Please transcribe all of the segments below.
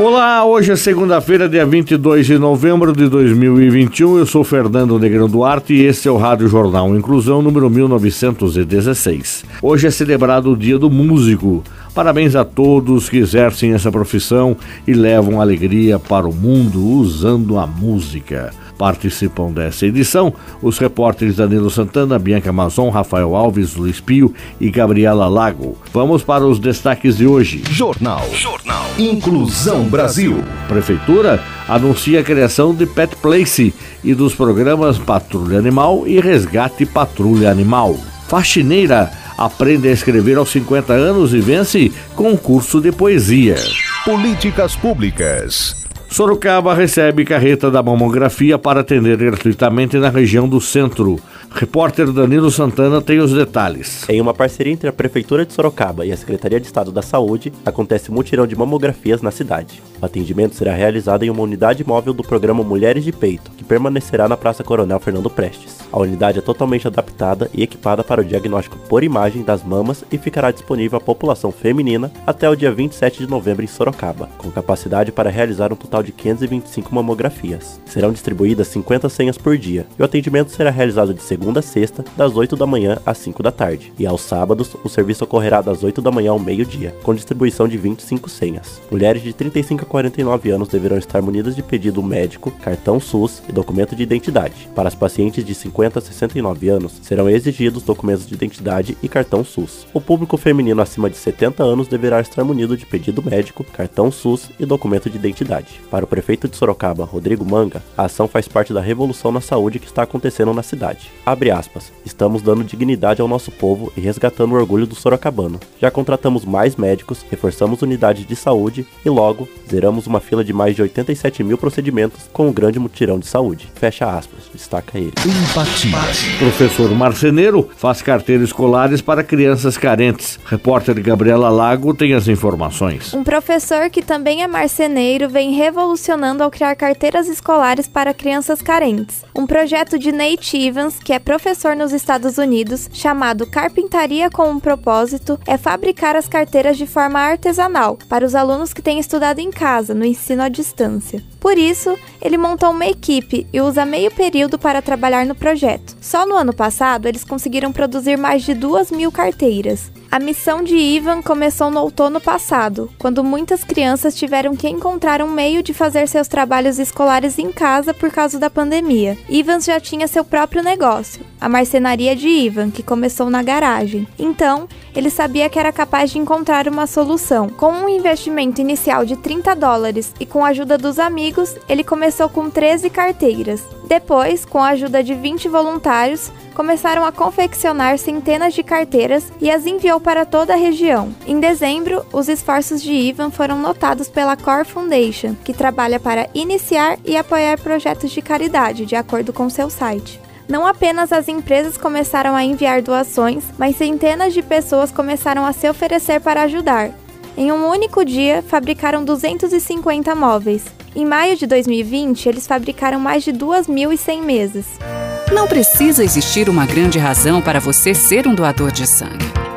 Olá, hoje é segunda-feira, dia 22 de novembro de 2021. Eu sou Fernando Negrão Duarte e este é o Rádio Jornal Inclusão número 1916. Hoje é celebrado o Dia do Músico. Parabéns a todos que exercem essa profissão e levam alegria para o mundo usando a música. Participam dessa edição os repórteres Danilo Santana, Bianca Mazon, Rafael Alves, Luiz Pio e Gabriela Lago. Vamos para os destaques de hoje. Jornal. Jornal. Inclusão Brasil. Prefeitura anuncia a criação de Pet Place e dos programas Patrulha Animal e Resgate Patrulha Animal. Faxineira aprende a escrever aos 50 anos e vence concurso de poesia. Políticas públicas. Sorocaba recebe carreta da mamografia para atender gratuitamente na região do centro. Repórter Danilo Santana tem os detalhes. Em uma parceria entre a Prefeitura de Sorocaba e a Secretaria de Estado da Saúde, acontece mutirão de mamografias na cidade. O atendimento será realizado em uma unidade móvel do programa Mulheres de Peito, que permanecerá na Praça Coronel Fernando Prestes. A unidade é totalmente adaptada e equipada para o diagnóstico por imagem das mamas e ficará disponível à população feminina até o dia 27 de novembro em Sorocaba, com capacidade para realizar um total de 525 mamografias. Serão distribuídas 50 senhas por dia e o atendimento será realizado de segunda a sexta, das 8 da manhã às 5 da tarde. E aos sábados, o serviço ocorrerá das 8 da manhã ao meio-dia, com distribuição de 25 senhas. Mulheres de 35 a 49 anos deverão estar munidas de pedido médico, cartão SUS e documento de identidade. Para as pacientes de 50 a 69 anos, serão exigidos documentos de identidade e cartão SUS. O público feminino acima de 70 anos deverá estar munido de pedido médico, cartão SUS e documento de identidade. Para o prefeito de Sorocaba, Rodrigo Manga, a ação faz parte da revolução na saúde que está acontecendo na cidade. Abre aspas. Estamos dando dignidade ao nosso povo e resgatando o orgulho do sorocabano. Já contratamos mais médicos, reforçamos unidades de saúde e logo zeramos uma fila de mais de 87 mil procedimentos com um grande mutirão de saúde. Fecha aspas. Destaca ele. Professor Marceneiro faz carteiras escolares para crianças carentes. Repórter Gabriela Lago tem as informações. Um professor que também é marceneiro vem revolucionando ao criar carteiras escolares para crianças carentes. Um projeto de Nate Evans, que é professor nos Estados Unidos, chamado Carpintaria com um Propósito, é fabricar as carteiras de forma artesanal para os alunos que têm estudado em casa, no ensino à distância. Por isso, ele montou uma equipe e usa meio período para trabalhar no projeto. Só no ano passado, eles conseguiram produzir mais de duas mil carteiras. A missão de Ivan começou no outono passado, quando muitas crianças tiveram que encontrar um meio de fazer seus trabalhos escolares em casa por causa da pandemia. Ivan já tinha seu próprio negócio, a marcenaria de Ivan, que começou na garagem. Então, ele sabia que era capaz de encontrar uma solução. Com um investimento inicial de 30 dólares e com a ajuda dos amigos, ele começou com 13 carteiras. Depois, com a ajuda de 20 voluntários, começaram a confeccionar centenas de carteiras e as enviou para toda a região. Em dezembro, os esforços de Ivan foram notados pela Core Foundation, que trabalha para iniciar e apoiar projetos de caridade, de acordo com seu site. Não apenas as empresas começaram a enviar doações, mas centenas de pessoas começaram a se oferecer para ajudar. Em um único dia, fabricaram 250 móveis. Em maio de 2020, eles fabricaram mais de 2.100 mesas. Não precisa existir uma grande razão para você ser um doador de sangue.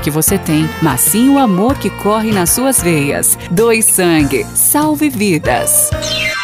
que você tem, mas sim o amor que corre nas suas veias. Doe sangue, salve vidas.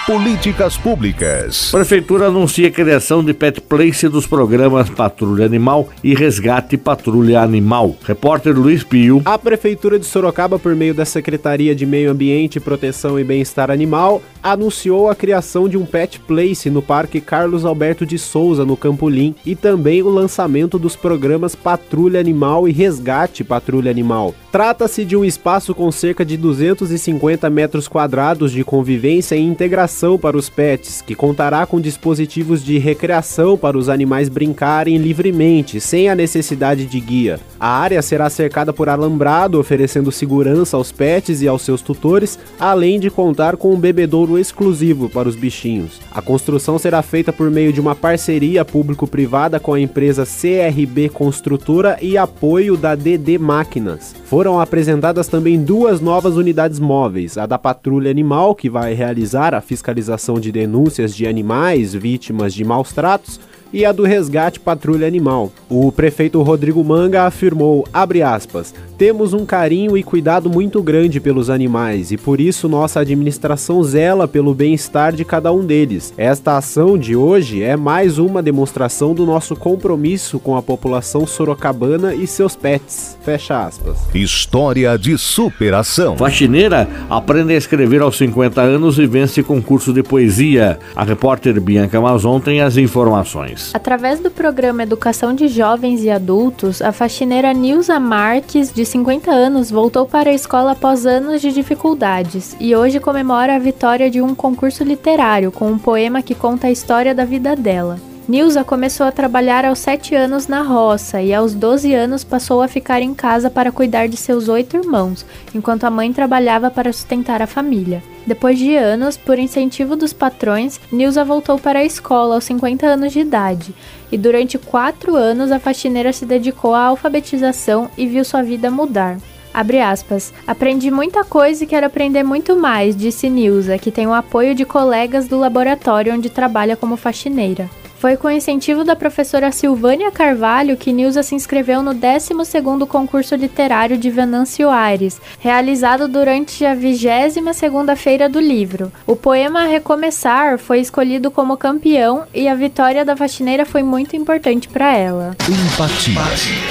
Políticas públicas. Prefeitura anuncia a criação de pet place dos programas Patrulha Animal e Resgate Patrulha Animal. Repórter Luiz Pio. A Prefeitura de Sorocaba, por meio da Secretaria de Meio Ambiente, Proteção e Bem-Estar Animal, anunciou a criação de um pet place no Parque Carlos Alberto de Souza, no Campolim, e também o lançamento dos programas Patrulha Animal e Resgate Patrulha Animal. Trata-se de um espaço com cerca de 250 metros quadrados de convivência e integração para os pets, que contará com dispositivos de recreação para os animais brincarem livremente, sem a necessidade de guia. A área será cercada por alambrado, oferecendo segurança aos pets e aos seus tutores, além de contar com um bebedouro exclusivo para os bichinhos. A construção será feita por meio de uma parceria público-privada com a empresa CRB Construtora e apoio da DD Máquinas. Foram apresentadas também duas novas unidades móveis, a da Patrulha Animal, que vai realizar a fiscalização de denúncias de animais vítimas de maus tratos e a do resgate patrulha animal. O prefeito Rodrigo Manga afirmou, aspas, temos um carinho e cuidado muito grande pelos animais e por isso nossa administração zela pelo bem-estar de cada um deles. Esta ação de hoje é mais uma demonstração do nosso compromisso com a população sorocabana e seus pets. Fecha aspas. História de superação. Faxineira aprende a escrever aos 50 anos e vence concurso de poesia. A repórter Bianca Mazon tem as informações. Através do programa Educação de Jovens e Adultos, a faxineira Nilza Marques, de 50 anos, voltou para a escola após anos de dificuldades e hoje comemora a vitória de um concurso literário com um poema que conta a história da vida dela. Nilza começou a trabalhar aos 7 anos na roça e aos 12 anos passou a ficar em casa para cuidar de seus oito irmãos, enquanto a mãe trabalhava para sustentar a família. Depois de anos, por incentivo dos patrões, Nilza voltou para a escola aos 50 anos de idade, e durante quatro anos a faxineira se dedicou à alfabetização e viu sua vida mudar. Abre aspas. Aprendi muita coisa e quero aprender muito mais, disse Nilza, que tem o apoio de colegas do laboratório onde trabalha como faxineira. Foi com incentivo da professora Silvânia Carvalho que Nilza se inscreveu no 12º concurso literário de Venâncio Aires, realizado durante a 22ª Feira do Livro. O poema Recomeçar foi escolhido como campeão e a vitória da faxineira foi muito importante para ela. Empatia.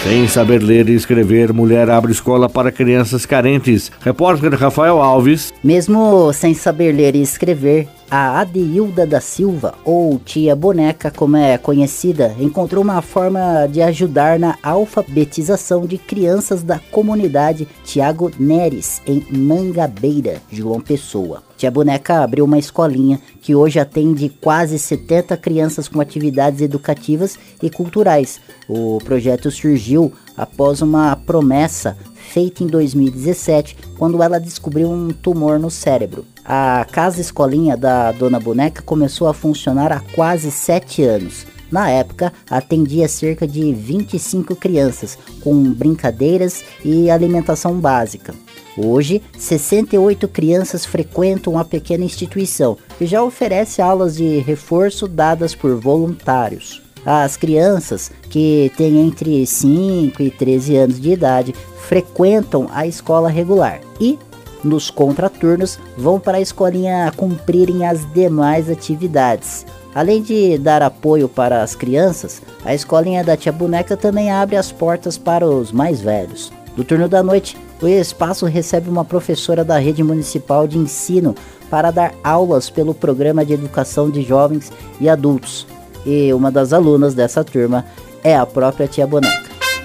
Sem saber ler e escrever, mulher abre escola para crianças carentes. Repórter Rafael Alves. Mesmo sem saber ler e escrever, a Adeilda da Silva, ou Tia Boneca, como é conhecida, encontrou uma forma de ajudar na alfabetização de crianças da comunidade Tiago Neres, em Mangabeira, João Pessoa. Tia Boneca abriu uma escolinha que hoje atende quase 70 crianças com atividades educativas e culturais. O projeto surgiu após uma promessa feita em 2017, quando ela descobriu um tumor no cérebro. A casa escolinha da Dona Boneca começou a funcionar há quase 7 anos. Na época, atendia cerca de 25 crianças, com brincadeiras e alimentação básica. Hoje, 68 crianças frequentam a pequena instituição, que já oferece aulas de reforço dadas por voluntários. As crianças que têm entre 5 e 13 anos de idade frequentam a escola regular e, nos contraturnos, vão para a escolinha cumprirem as demais atividades. Além de dar apoio para as crianças, a escolinha da Tia Boneca também abre as portas para os mais velhos. No turno da noite, o espaço recebe uma professora da rede municipal de ensino para dar aulas pelo programa de educação de jovens e adultos. E uma das alunas dessa turma é a própria Tia Boneca.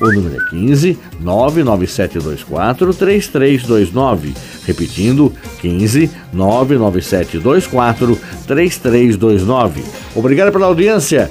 O número é 15 99724 3329. Repetindo, 15 99724 3329 Obrigado pela audiência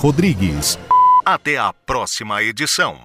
Rodrigues. Até a próxima edição.